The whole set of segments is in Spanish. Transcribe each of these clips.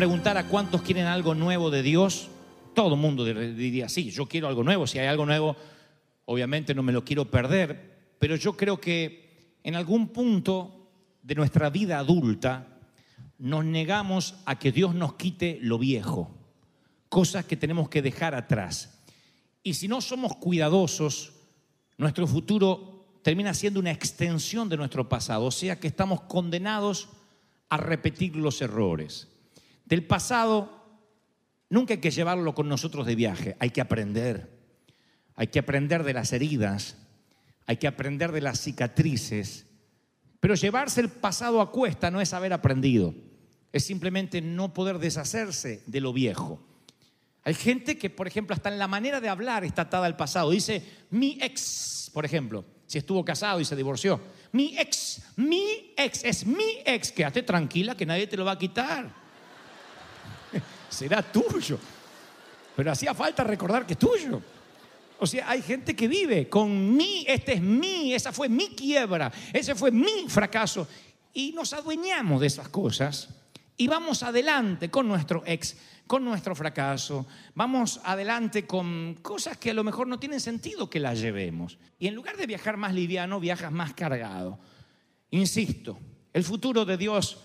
preguntara cuántos quieren algo nuevo de Dios, todo el mundo dir- diría, sí, yo quiero algo nuevo. Si hay algo nuevo, obviamente no me lo quiero perder. Pero yo creo que en algún punto de nuestra vida adulta nos negamos a que Dios nos quite lo viejo, cosas que tenemos que dejar atrás. Y si no somos cuidadosos, nuestro futuro termina siendo una extensión de nuestro pasado, o sea que estamos condenados a repetir los errores. Del pasado nunca hay que llevarlo con nosotros de viaje, hay que aprender. Hay que aprender de las heridas, hay que aprender de las cicatrices. Pero llevarse el pasado a cuesta no es haber aprendido, es simplemente no poder deshacerse de lo viejo. Hay gente que, por ejemplo, hasta en la manera de hablar está atada al pasado. Dice, mi ex, por ejemplo, si estuvo casado y se divorció. Mi ex, mi ex, es mi ex. Quédate tranquila que nadie te lo va a quitar. Será tuyo. Pero hacía falta recordar que es tuyo. O sea, hay gente que vive con mi, este es mi, esa fue mi quiebra, ese fue mi fracaso. Y nos adueñamos de esas cosas y vamos adelante con nuestro ex, con nuestro fracaso, vamos adelante con cosas que a lo mejor no tienen sentido que las llevemos. Y en lugar de viajar más liviano, viajas más cargado. Insisto, el futuro de Dios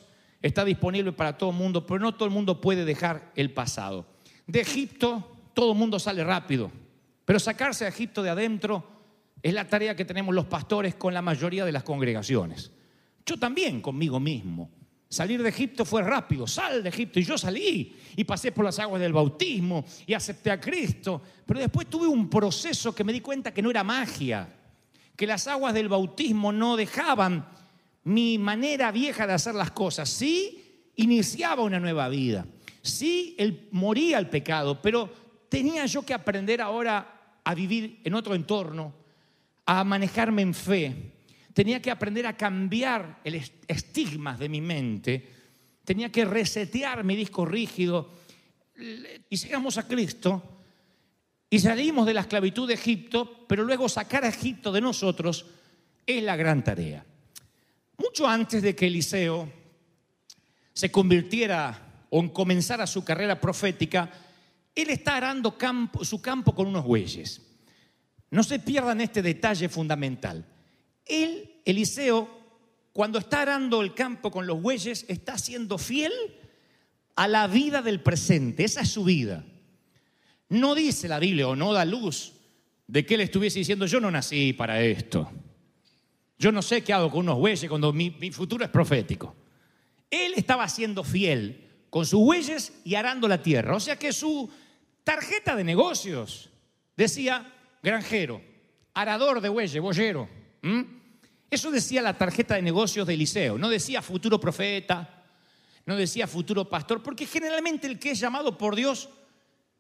está disponible para todo el mundo, pero no todo el mundo puede dejar el pasado. De Egipto todo el mundo sale rápido, pero sacarse a Egipto de adentro es la tarea que tenemos los pastores con la mayoría de las congregaciones. Yo también conmigo mismo. Salir de Egipto fue rápido, sal de Egipto y yo salí y pasé por las aguas del bautismo y acepté a Cristo, pero después tuve un proceso que me di cuenta que no era magia, que las aguas del bautismo no dejaban mi manera vieja de hacer las cosas, sí iniciaba una nueva vida, sí el, moría el pecado, pero tenía yo que aprender ahora a vivir en otro entorno, a manejarme en fe, tenía que aprender a cambiar el est- estigmas de mi mente, tenía que resetear mi disco rígido. Y llegamos a Cristo y salimos de la esclavitud de Egipto, pero luego sacar a Egipto de nosotros es la gran tarea. Mucho antes de que Eliseo se convirtiera o comenzara su carrera profética, él está arando su campo con unos bueyes. No se pierdan este detalle fundamental. Él, Eliseo, cuando está arando el campo con los bueyes, está siendo fiel a la vida del presente. Esa es su vida. No dice la Biblia o no da luz de que él estuviese diciendo, yo no nací para esto. Yo no sé qué hago con unos bueyes cuando mi, futuro es profético. Él estaba siendo fiel con sus bueyes y arando la tierra. O sea que su tarjeta de negocios decía granjero, arador de bueyes, boyero. Eso decía la tarjeta de negocios de Eliseo. No decía futuro profeta, no decía futuro pastor, porque generalmente el que es llamado por Dios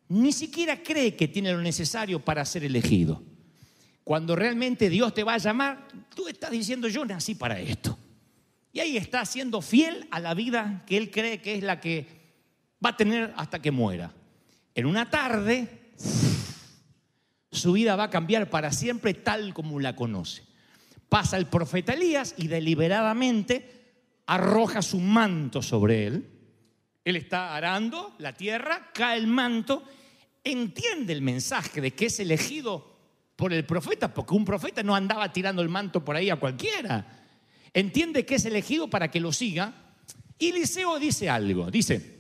ni siquiera cree que tiene lo necesario para ser elegido. Cuando realmente Dios te va a llamar, tú estás diciendo, yo nací para esto. Y ahí está siendo fiel a la vida que él cree que es la que va a tener hasta que muera. En una tarde, su vida va a cambiar para siempre tal como la conoce. Pasa el profeta Elías y deliberadamente arroja su manto sobre él. Él está arando la tierra, cae el manto, entiende el mensaje de que es elegido por el profeta, porque un profeta no andaba tirando el manto por ahí a cualquiera. Entiende que es elegido para que lo siga. Y Eliseo dice algo, dice,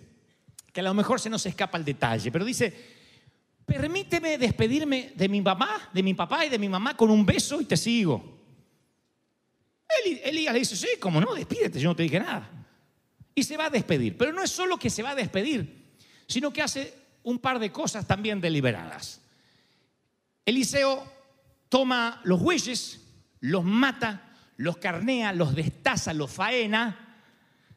que a lo mejor se nos escapa el detalle, pero dice, permíteme despedirme de mi mamá, de mi papá y de mi mamá con un beso y te sigo. Elías le dice, sí, como no, despídete, yo no te dije nada. Y se va a despedir, pero no es solo que se va a despedir, sino que hace un par de cosas también deliberadas. Eliseo toma los bueyes, los mata, los carnea, los destaza, los faena,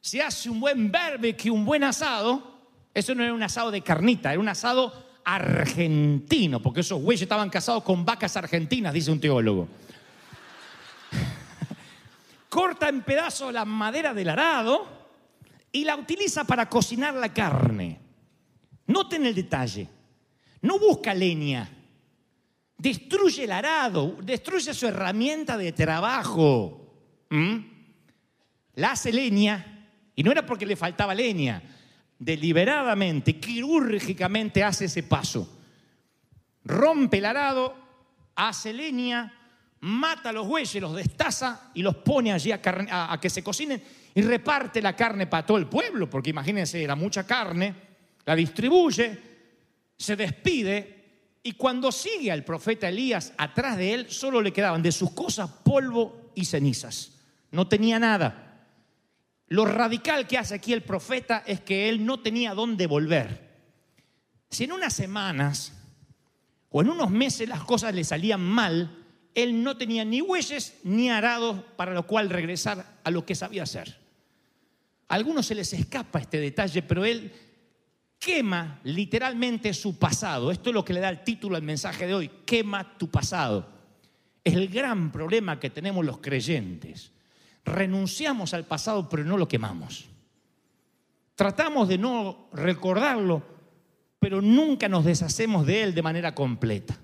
se hace un buen barbecue, un buen asado. Eso no era un asado de carnita, era un asado argentino, porque esos bueyes estaban casados con vacas argentinas, dice un teólogo. Corta en pedazos la madera del arado y la utiliza para cocinar la carne. Noten el detalle. No busca leña. Destruye el arado, destruye su herramienta de trabajo. ¿Mm? La hace leña y no era porque le faltaba leña. Deliberadamente, quirúrgicamente hace ese paso. Rompe el arado, hace leña, mata a los bueyes, los destaza y los pone allí a, a que se cocinen y reparte la carne para todo el pueblo, porque imagínense, era mucha carne, la distribuye, se despide y cuando sigue al profeta Elías atrás de él, solo le quedaban de sus cosas polvo y cenizas. No tenía nada. Lo radical que hace aquí el profeta es que él no tenía dónde volver. Si en unas semanas o en unos meses las cosas le salían mal, él no tenía ni bueyes ni arados para lo cual regresar a lo que sabía hacer. A algunos se les escapa este detalle, pero él quema literalmente su pasado. Esto es lo que le da el título al mensaje de hoy, quema tu pasado. Es el gran problema que tenemos los creyentes. Renunciamos al pasado, pero no lo quemamos. Tratamos de no recordarlo, pero nunca nos deshacemos de él de manera completa.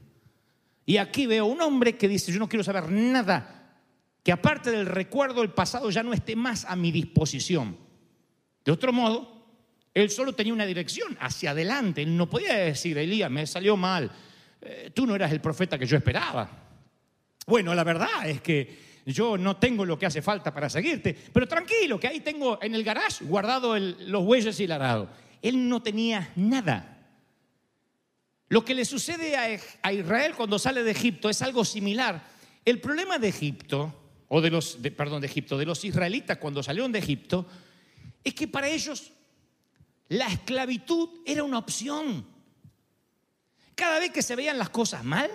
Y aquí veo un hombre que dice, yo no quiero saber nada que aparte del recuerdo del pasado ya no esté más a mi disposición. De otro modo, él solo tenía una dirección, hacia adelante. Él no podía decir, Elías, me salió mal, eh, tú no eras el profeta que yo esperaba. Bueno, la verdad es que yo no tengo lo que hace falta para seguirte, pero tranquilo, que ahí tengo en el garage guardado los bueyes y el arado. Él no tenía nada. Lo que le sucede a, a Israel cuando sale de Egipto es algo similar. El problema de Egipto, o de los, de- perdón, de Egipto, de los israelitas cuando salieron de Egipto, es que para ellos la esclavitud era una opción. Cada vez que se veían las cosas mal,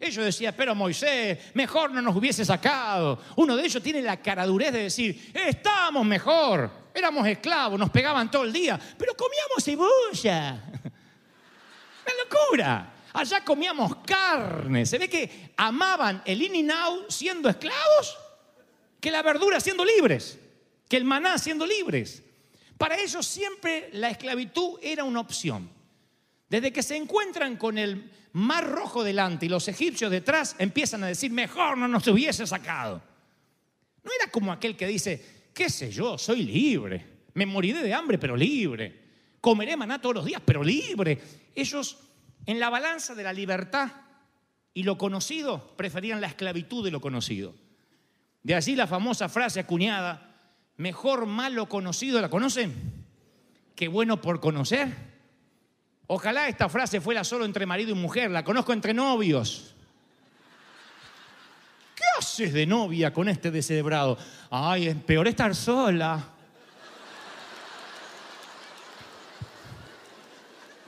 ellos decían, pero Moisés, mejor no nos hubiese sacado. Uno de ellos tiene la caradurez de decir, estábamos mejor, éramos esclavos, nos pegaban todo el día, pero comíamos cebolla. Una locura. Allá comíamos carne. Se ve que amaban el in y now siendo esclavos que la verdura siendo libres, que el maná siendo libres. Para ellos siempre la esclavitud era una opción. Desde que se encuentran con el mar rojo delante y los egipcios detrás, empiezan a decir, mejor no nos hubiese sacado. No era como aquel que dice, qué sé yo, soy libre, me moriré de hambre, pero libre, comeré maná todos los días, pero libre. Ellos, en la balanza de la libertad y lo conocido, preferían la esclavitud de lo conocido. De allí la famosa frase acuñada, mejor malo conocido, ¿la conocen? Que bueno por conocer. Ojalá esta frase fuera solo entre marido y mujer, la conozco entre novios. ¿Qué haces de novia con este descebrado? Ay, es peor estar sola.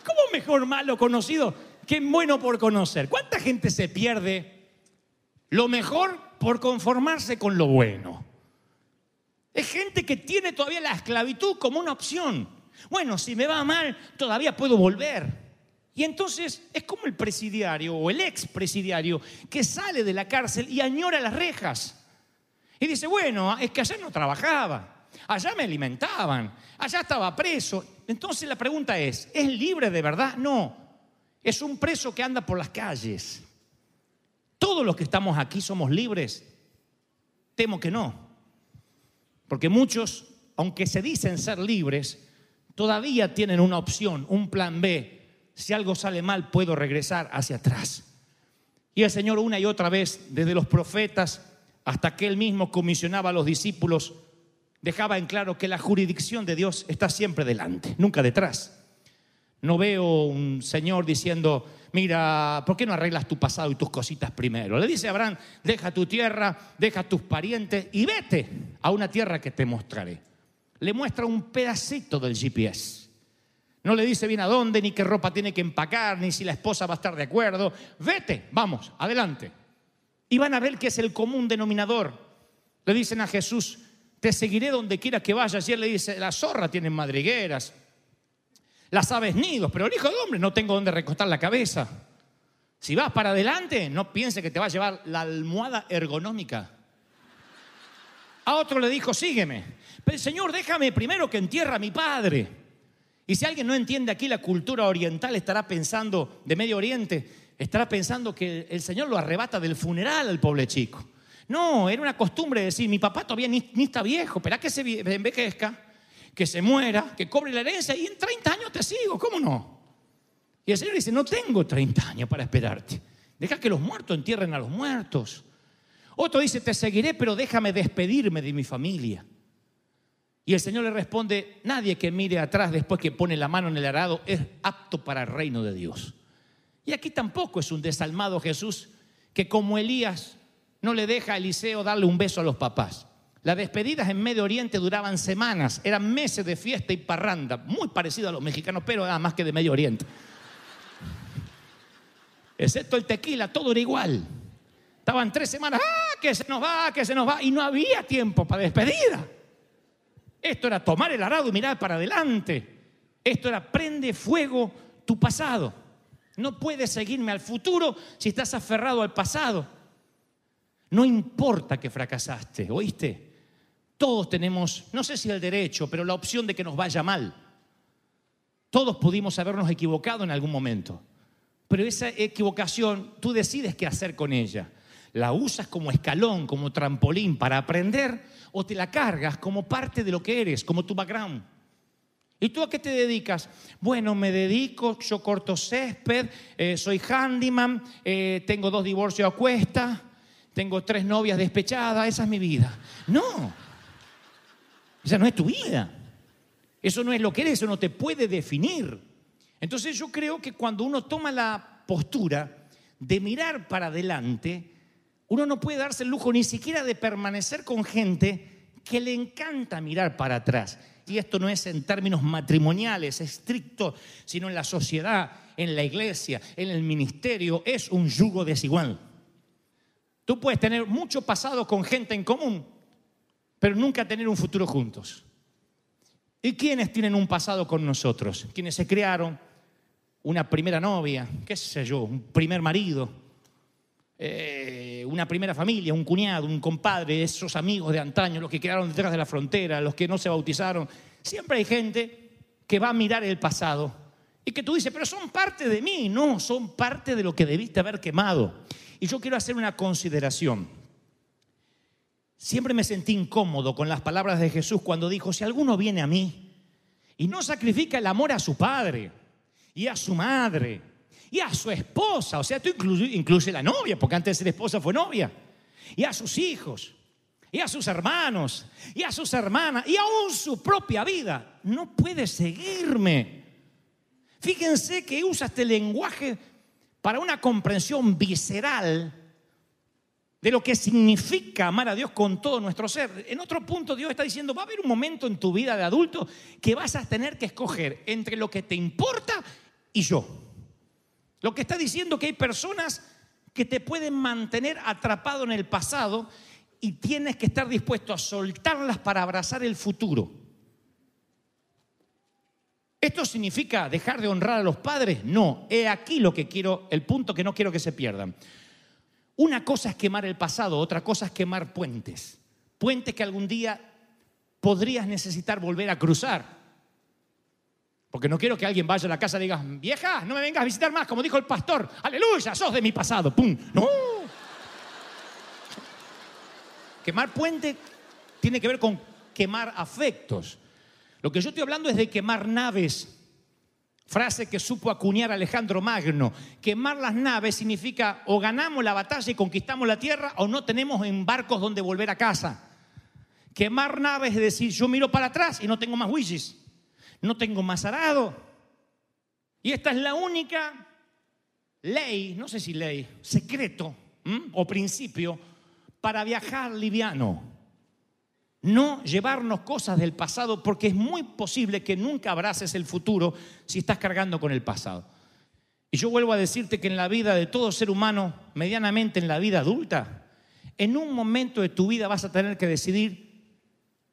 ¿Cómo mejor malo conocido que bueno por conocer? ¿Cuánta gente se pierde lo mejor por conformarse con lo bueno? Es gente que tiene todavía la esclavitud como una opción. Bueno, si me va mal, todavía puedo volver. Y entonces es como el presidiario o el expresidiario que sale de la cárcel y añora las rejas. Y dice, bueno, es que allá no trabajaba, allá me alimentaban, allá estaba preso. Entonces la pregunta es, ¿es libre de verdad? No, es un preso que anda por las calles. Todos los que estamos aquí somos libres. Temo que no. Porque muchos, aunque se dicen ser libres, todavía tienen una opción, un plan B. Si algo sale mal, puedo regresar hacia atrás. Y el Señor una y otra vez, desde los profetas hasta que Él mismo comisionaba a los discípulos, dejaba en claro que la jurisdicción de Dios está siempre delante, nunca detrás. No veo un Señor diciendo, mira, ¿por qué no arreglas tu pasado y tus cositas primero? Le dice a Abraham, deja tu tierra, deja tus parientes y vete a una tierra que te mostraré. Le muestra un pedacito del GPS. No le dice bien a dónde, ni qué ropa tiene que empacar, ni si la esposa va a estar de acuerdo. Vete, vamos, adelante. Y van a ver que es el común denominador. Le dicen a Jesús, te seguiré donde quiera que vayas. Y él le dice, la zorra tiene madrigueras, las aves nidos, pero el hijo de hombre no tengo donde recostar la cabeza. Si vas para adelante, no piense que te va a llevar la almohada ergonómica. A otro le dijo, sígueme. Pero Señor, déjame primero que entierra a mi padre. Y si alguien no entiende aquí la cultura oriental, estará pensando, de Medio Oriente, estará pensando que el Señor lo arrebata del funeral al pobre chico. No, era una costumbre decir, mi papá todavía ni, ni está viejo, espera que se envejezca, que se muera, que cobre la herencia y en 30 años te sigo, ¿cómo no? Y el Señor dice, no tengo 30 años para esperarte. Deja que los muertos entierren a los muertos. Otro dice, te seguiré, pero déjame despedirme de mi familia. Y el Señor le responde, nadie que mire atrás después que pone la mano en el arado es apto para el reino de Dios. Y aquí tampoco es un desalmado Jesús que como Elías no le deja a Eliseo darle un beso a los papás. Las despedidas en Medio Oriente duraban semanas, eran meses de fiesta y parranda, muy parecido a los mexicanos, pero nada más que de Medio Oriente. Excepto el tequila, todo era igual. Estaban tres semanas, ¡ah, que se nos va, que se nos va! Y no había tiempo para despedida. Esto era tomar el arado y mirar para adelante. Esto era prende fuego tu pasado. No puedes seguirme al futuro si estás aferrado al pasado. No importa que fracasaste, ¿oíste? Todos tenemos, no sé si el derecho, pero la opción de que nos vaya mal. Todos pudimos habernos equivocado en algún momento. Pero esa equivocación, tú decides qué hacer con ella. ¿La usas como escalón, como trampolín para aprender o te la cargas como parte de lo que eres, como tu background? ¿Y tú a qué te dedicas? Bueno, me dedico, yo corto césped, eh, soy handyman, eh, tengo dos divorcios a cuesta, tengo tres novias despechadas, esa es mi vida. No, esa no es tu vida. Eso no es lo que eres, eso no te puede definir. Entonces yo creo que cuando uno toma la postura de mirar para adelante, uno no puede darse el lujo ni siquiera de permanecer con gente que le encanta mirar para atrás y esto no es en términos matrimoniales, estricto, sino en la sociedad, en la iglesia, en el ministerio, es un yugo desigual. Tú puedes tener mucho pasado con gente en común, pero nunca tener un futuro juntos. ¿Y quiénes tienen un pasado con nosotros? Quienes se crearon una primera novia, qué sé yo, un primer marido, eh, una primera familia, un cuñado, un compadre, esos amigos de antaño, los que quedaron detrás de la frontera, los que no se bautizaron. Siempre hay gente que va a mirar el pasado y que tú dices, pero son parte de mí. No, son parte de lo que debiste haber quemado. Y yo quiero hacer una consideración. Siempre me sentí incómodo con las palabras de Jesús cuando dijo, si alguno viene a mí y no sacrifica el amor a su padre y a su madre y a su esposa, o sea, tú incluye, la novia, porque antes de ser esposa fue novia, y a sus hijos, y a sus hermanos, y a sus hermanas, y aún su propia vida. No puede seguirme. Fíjense que usa este lenguaje para una comprensión visceral de lo que significa amar a Dios con todo nuestro ser. En otro punto Dios está diciendo, va a haber un momento en tu vida de adulto que vas a tener que escoger entre lo que te importa y yo. Lo que está diciendo que hay personas que te pueden mantener atrapado en el pasado y tienes que estar dispuesto a soltarlas para abrazar el futuro. ¿Esto significa dejar de honrar a los padres? No, he aquí lo que quiero, el punto que no quiero que se pierdan. Una cosa es quemar el pasado, otra cosa es quemar puentes. Puentes que algún día podrías necesitar volver a cruzar. Porque no quiero que alguien vaya a la casa y diga, vieja, no me vengas a visitar más, como dijo el pastor. Aleluya, sos de mi pasado. ¡Pum! No. Quemar puente tiene que ver con quemar afectos. Lo que yo estoy hablando es de quemar naves Frase que supo acuñar Alejandro Magno. Quemar las naves significa o ganamos la batalla y conquistamos la tierra o no tenemos en barcos donde volver a casa. Quemar naves es decir, yo miro para atrás y no tengo más wishes, no tengo más arado. Y esta es la única ley, no sé si ley, secreto o principio para viajar liviano. No llevarnos cosas del pasado porque es muy posible que nunca abraces el futuro si estás cargando con el pasado. Y yo vuelvo a decirte que en la vida de todo ser humano, medianamente en la vida adulta, en un momento de tu vida vas a tener que decidir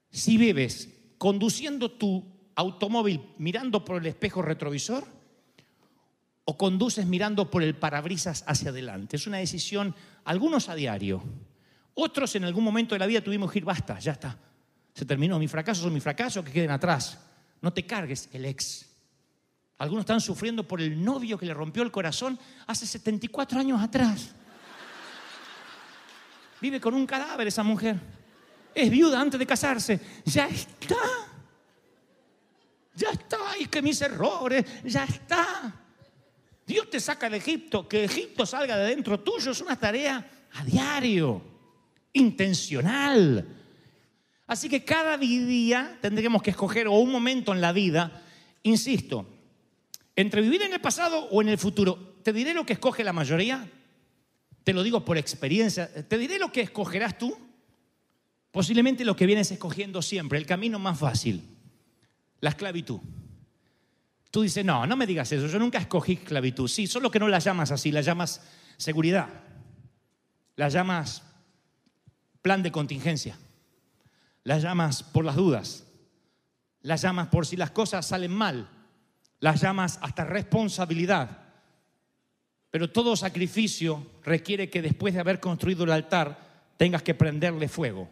si vives conduciendo tu automóvil mirando por el espejo retrovisor o conduces mirando por el parabrisas hacia adelante. Es una decisión, algunos a diario. Otros en algún momento de la vida tuvimos que ir, basta, ya está. Se terminó, mi fracaso son mi fracaso, que queden atrás. No te cargues el ex. Algunos están sufriendo por el novio que le rompió el corazón hace 74 años atrás. Vive con un cadáver esa mujer. Es viuda antes de casarse. Ya está. Ya está. Y que mis errores, ya está. Dios te saca de Egipto. Que Egipto salga de dentro tuyo es una tarea a diario, intencional. Así que cada día tendremos que escoger o un momento en la vida, insisto, entre vivir en el pasado o en el futuro. Te diré lo que escoge la mayoría. Te lo digo por experiencia. Te diré lo que escogerás tú. Posiblemente lo que vienes escogiendo siempre, el camino más fácil, la esclavitud. Tú dices, no, no me digas eso, yo nunca escogí esclavitud. Sí, solo que no la llamas así, la llamas seguridad, la llamas plan de contingencia, la llamas por las dudas, la llamas por si las cosas salen mal, las llamas hasta responsabilidad. Pero todo sacrificio requiere que después de haber construido el altar tengas que prenderle fuego.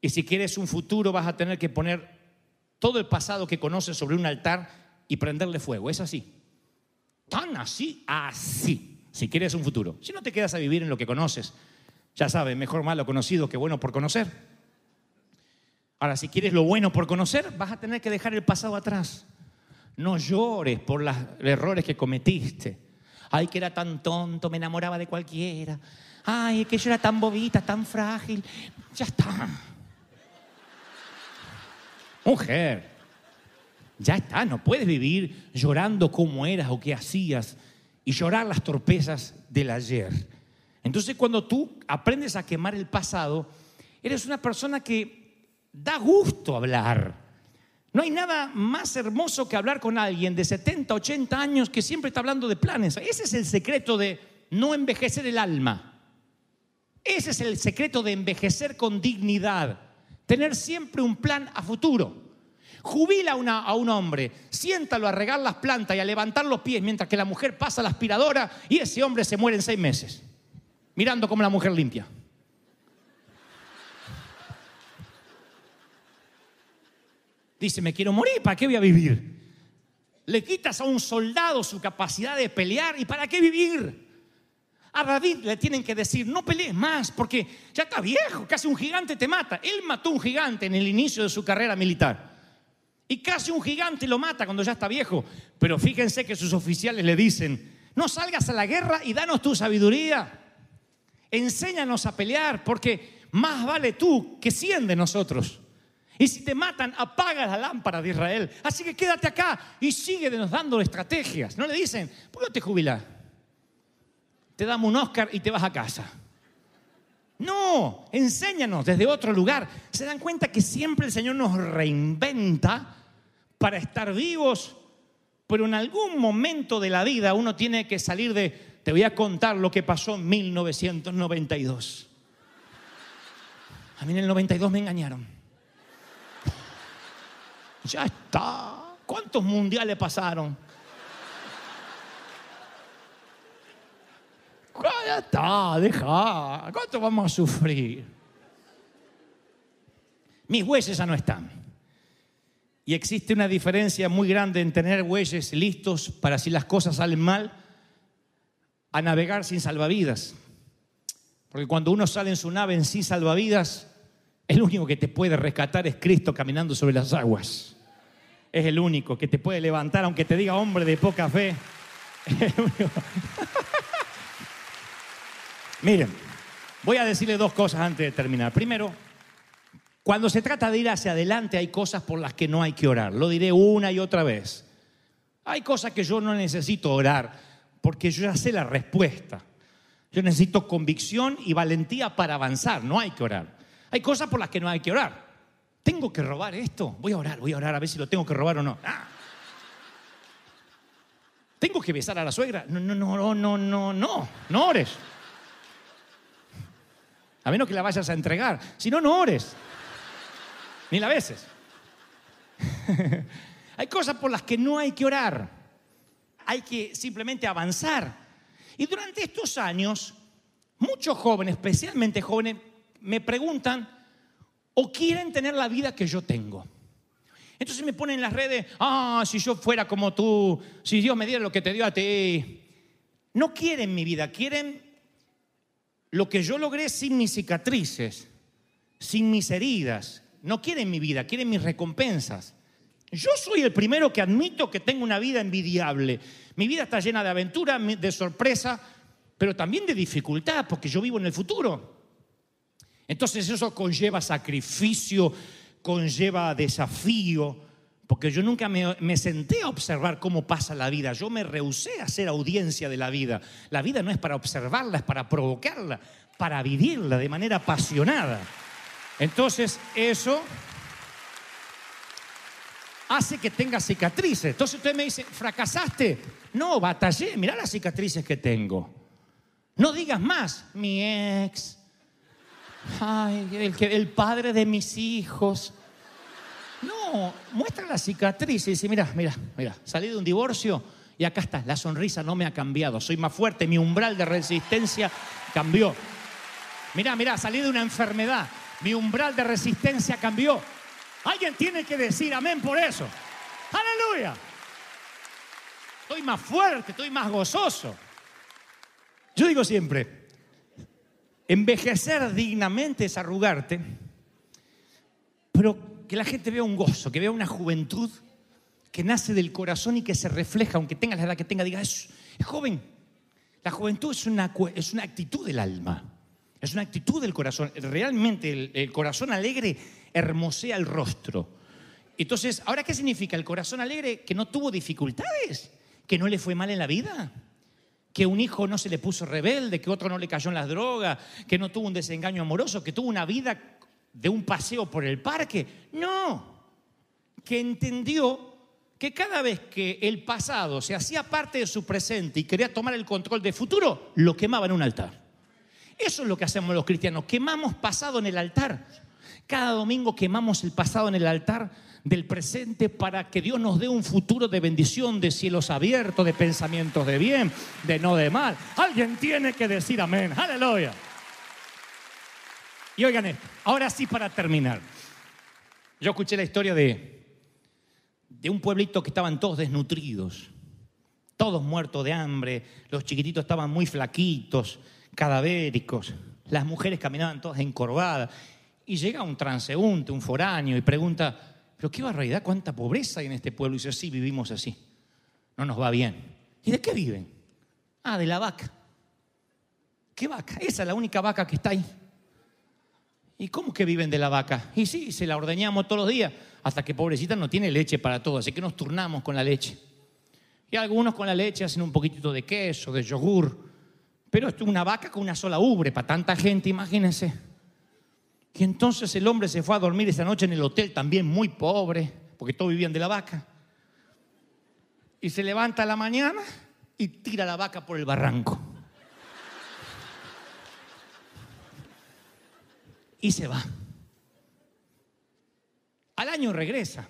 Y si quieres un futuro vas a tener que poner todo el pasado que conoces sobre un altar y prenderle fuego. Es así. Tan así, así. Si quieres un futuro. Si no te quedas a vivir en lo que conoces, ya sabes, mejor malo conocido que bueno por conocer. Ahora, si quieres lo bueno por conocer, vas a tener que dejar el pasado atrás. No llores por los errores que cometiste. Ay, que era tan tonto, me enamoraba de cualquiera. Ay, que yo era tan bobita, tan frágil. Ya está. Mujer, ya está, no puedes vivir llorando cómo eras o qué hacías y llorar las torpezas del ayer. Entonces cuando tú aprendes a quemar el pasado, eres una persona que da gusto hablar. No hay nada más hermoso que hablar con alguien de 70, 80 años que siempre está hablando de planes. Ese es el secreto de no envejecer el alma. Ese es el secreto de envejecer con dignidad. Tener siempre un plan a futuro. Jubila a, un hombre, siéntalo a regar las plantas y a levantar los pies mientras que la mujer pasa la aspiradora y ese hombre se muere en seis meses, mirando cómo la mujer limpia. Dice, me quiero morir, ¿para qué voy a vivir? Le quitas a un soldado su capacidad de pelear y ¿para qué vivir? A David le tienen que decir, no pelees más porque ya está viejo, casi un gigante te mata. Él mató un gigante en el inicio de su carrera militar. Y casi un gigante lo mata cuando ya está viejo. Pero fíjense que sus oficiales le dicen, no salgas a la guerra y danos tu sabiduría. Enséñanos a pelear porque más vale tú que cien de nosotros. Y si te matan, apaga la lámpara de Israel. Así que quédate acá y sigue nos dando estrategias. No le dicen, ¿por no te jubilás? Te damos un Oscar y te vas a casa. No, enséñanos desde otro lugar. Se dan cuenta que siempre el Señor nos reinventa para estar vivos, pero en algún momento de la vida uno tiene que salir de, te voy a contar lo que pasó en 1992. A mí en el 92 me engañaron. Ya está. ¿Cuántos mundiales pasaron? Ya está, deja. ¿Cuánto vamos a sufrir? Mis bueyes ya no están. Y existe una diferencia muy grande en tener bueyes listos para si las cosas salen mal, a navegar sin salvavidas. Porque cuando uno sale en su nave en sin salvavidas, el único que te puede rescatar es Cristo caminando sobre las aguas. es el único que te puede levantar, aunque te diga hombre de poca fe. Miren, voy a decirle dos cosas antes de terminar. Primero, cuando se trata de ir hacia adelante hay cosas por las que no hay que orar. Lo diré una y otra vez. Hay cosas que yo no necesito orar porque yo ya sé la respuesta. Yo necesito convicción y valentía para avanzar, no hay que orar. Hay cosas por las que no hay que orar. ¿Tengo que robar esto? Voy a orar, voy a orar a ver si lo tengo que robar o no. Ah. ¿Tengo que besar a la suegra? No, no, no, no, no, no, no, ores. A menos que la vayas a entregar. Si no, no ores. Ni la beses. hay cosas por las que no hay que orar. Hay que simplemente avanzar. Y durante estos años, muchos jóvenes, especialmente jóvenes, me preguntan o quieren tener la vida que yo tengo. Entonces me ponen en las redes, ah, si yo fuera como tú, si Dios me diera lo que te dio a ti. No quieren mi vida, quieren lo que yo logré sin mis cicatrices, sin mis heridas. No quieren mi vida, quieren mis recompensas. Yo soy el primero que admito que tengo una vida envidiable. Mi vida está llena de aventura, de sorpresa, pero también de dificultad, porque yo vivo en el futuro. Entonces eso conlleva sacrificio, conlleva desafío, porque yo nunca me, senté a observar cómo pasa la vida, yo me rehusé a ser audiencia de la vida. La vida no es para observarla, es para provocarla, para vivirla de manera apasionada. Entonces eso hace que tenga cicatrices. Entonces usted me dice, fracasaste. No, batallé, mira las cicatrices que tengo. No digas más, mi ex, ay, el padre de mis hijos. No, muestra la cicatriz y dice, mira, mira, mira, salí de un divorcio y acá está, la sonrisa no me ha cambiado, soy más fuerte, mi umbral de resistencia cambió. Mira, mira, salí de una enfermedad, mi umbral de resistencia cambió. Alguien tiene que decir amén por eso. Aleluya. Estoy más fuerte, estoy más gozoso. Yo digo siempre, envejecer dignamente es arrugarte, pero que la gente vea un gozo, que vea una juventud que nace del corazón y que se refleja, aunque tengas la edad que tenga, diga, es, joven. La juventud es una, es una actitud del alma, es una actitud del corazón. Realmente el, el corazón alegre hermosea el rostro. Entonces, ¿ahora qué significa? El corazón alegre que no tuvo dificultades, que no le fue mal en la vida, que un hijo no se le puso rebelde, que otro no le cayó en las drogas, que no tuvo un desengaño amoroso, que tuvo una vida de un paseo por el parque. No, que entendió que cada vez que el pasado se hacía parte de su presente y quería tomar el control del futuro, lo quemaba en un altar. Eso es lo que hacemos los cristianos, quemamos pasado en el altar. Cada domingo quemamos el pasado en el altar del presente para que Dios nos dé un futuro de bendición, de cielos abiertos, de pensamientos de bien, de no de mal. Alguien tiene que decir amén. Aleluya. Y oigan ahora sí para terminar. Yo escuché la historia de, de un pueblito que estaban todos desnutridos, todos muertos de hambre, los chiquititos estaban muy flaquitos, cadavéricos, las mujeres caminaban todas encorvadas. Y llega un transeúnte, un foráneo, y pregunta, pero qué barbaridad, cuánta pobreza hay en este pueblo. Y dice, sí, vivimos así, no nos va bien. ¿Y de qué viven? Ah, de la vaca. ¿Qué vaca? Esa es la única vaca que está ahí. ¿Y cómo que viven de la vaca? Y sí, se la ordeñamos todos los días, hasta que pobrecita no tiene leche para todo, así que nos turnamos con la leche. Y algunos con la leche hacen un poquitito de queso, de yogur, pero esto es una vaca con una sola ubre para tanta gente, imagínense. Y entonces el hombre se fue a dormir esa noche en el hotel, también muy pobre, porque todos vivían de la vaca. Y se levanta a la mañana y tira la vaca por el barranco. y se va. Al año regresa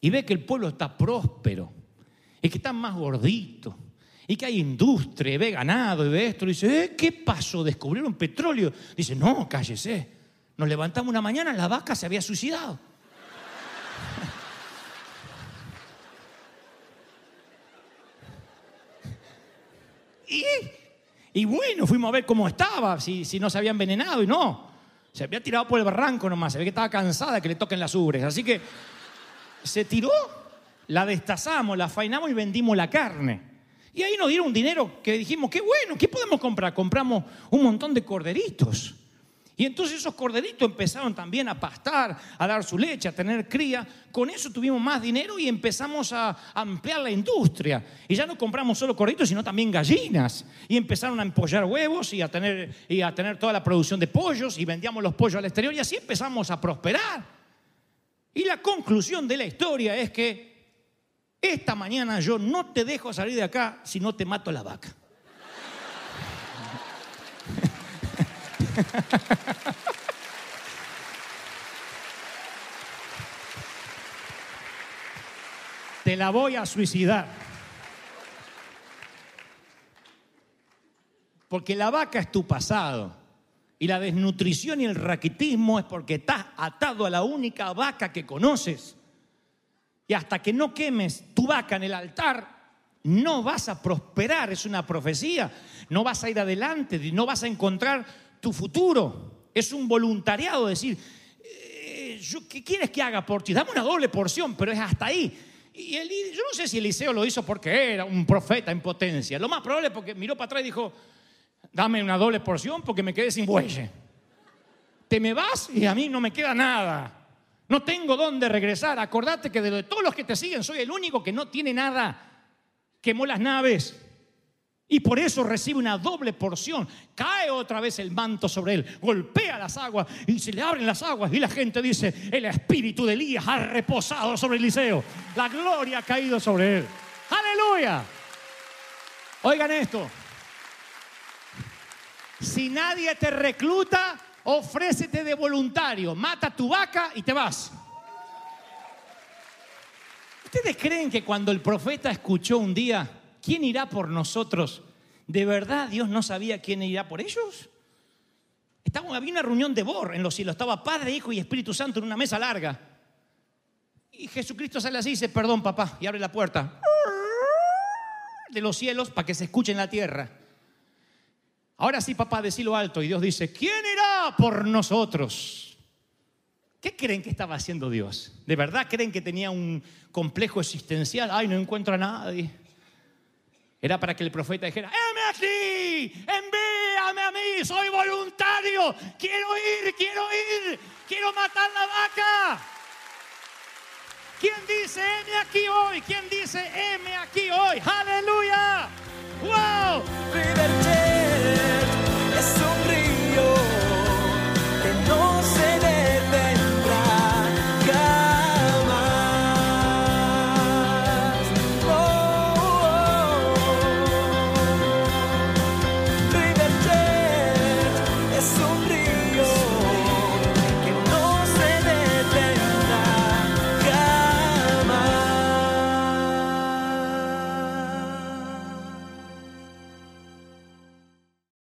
y ve que el pueblo está próspero y que están más gorditos y que hay industria, y ve ganado y ve esto. Y dice, "Eh, ¿qué pasó? ¿Descubrieron petróleo? Dice, no, cállese. Nos levantamos una mañana, la vaca se había suicidado. y, bueno, fuimos a ver cómo estaba, si, si no se había envenenado y no. Se había tirado por el barranco nomás, se ve que estaba cansada que le toquen las ubres. Así que se tiró, la destazamos, la fainamos y vendimos la carne. Y ahí nos dieron un dinero que dijimos, qué bueno, ¿qué podemos comprar? Compramos un montón de corderitos. Y entonces esos corderitos empezaron también a pastar, a dar su leche, a tener cría. Con eso tuvimos más dinero y empezamos a ampliar la industria. Y ya no compramos solo corderitos, sino también gallinas. Y empezaron a empollar huevos y a tener, y a tener toda la producción de pollos y vendíamos los pollos al exterior y así empezamos a prosperar. Y la conclusión de la historia es que esta mañana yo no te dejo salir de acá si no te mato la vaca. Te la voy a suicidar. Porque la vaca es tu pasado. Y la desnutrición y el raquitismo es porque estás atado a la única vaca que conoces. Y hasta que no quemes tu vaca en el altar, no vas a prosperar. Es una profecía. No vas a ir adelante, no vas a encontrar tu futuro. Es un voluntariado decir, eh, ¿qué quieres que haga por ti? Dame una doble porción, pero es hasta ahí. Y yo no sé si Eliseo lo hizo porque era un profeta en potencia. Lo más probable es porque miró para atrás y dijo, dame una doble porción porque me quedé sin bueyes. Te me vas y a mí no me queda nada. No tengo dónde regresar. Acordate que de todos los que te siguen soy el único que no tiene nada. Quemó las naves. Y por eso recibe una doble porción. Cae otra vez el manto sobre él, golpea las aguas y se le abren las aguas y la gente dice, el espíritu de Elías ha reposado sobre Eliseo. La gloria ha caído sobre él. Aleluya. Oigan esto. Si nadie te recluta, ofrécete de voluntario. Mata tu vaca y te vas. ¿Ustedes creen que cuando el profeta escuchó un día ¿quién irá por nosotros? ¿De verdad Dios no sabía quién irá por ellos? Estaba, había una reunión de Bor en los cielos, estaba Padre, Hijo y Espíritu Santo en una mesa larga. Y Jesucristo sale así y dice, perdón papá, y abre la puerta de los cielos para que se escuche en la tierra. Ahora sí, papá, decilo alto. Y Dios dice, ¿quién irá por nosotros? ¿Qué creen que estaba haciendo Dios? ¿De verdad creen que tenía un complejo existencial? Ay, no encuentro a nadie. Era para que el profeta dijera, heme aquí, envíame a mí, soy voluntario, quiero ir, quiero ir, quiero matar la vaca. ¿Quién dice, heme aquí hoy? ¿Quién dice, heme aquí hoy? Aleluya. ¡Wow!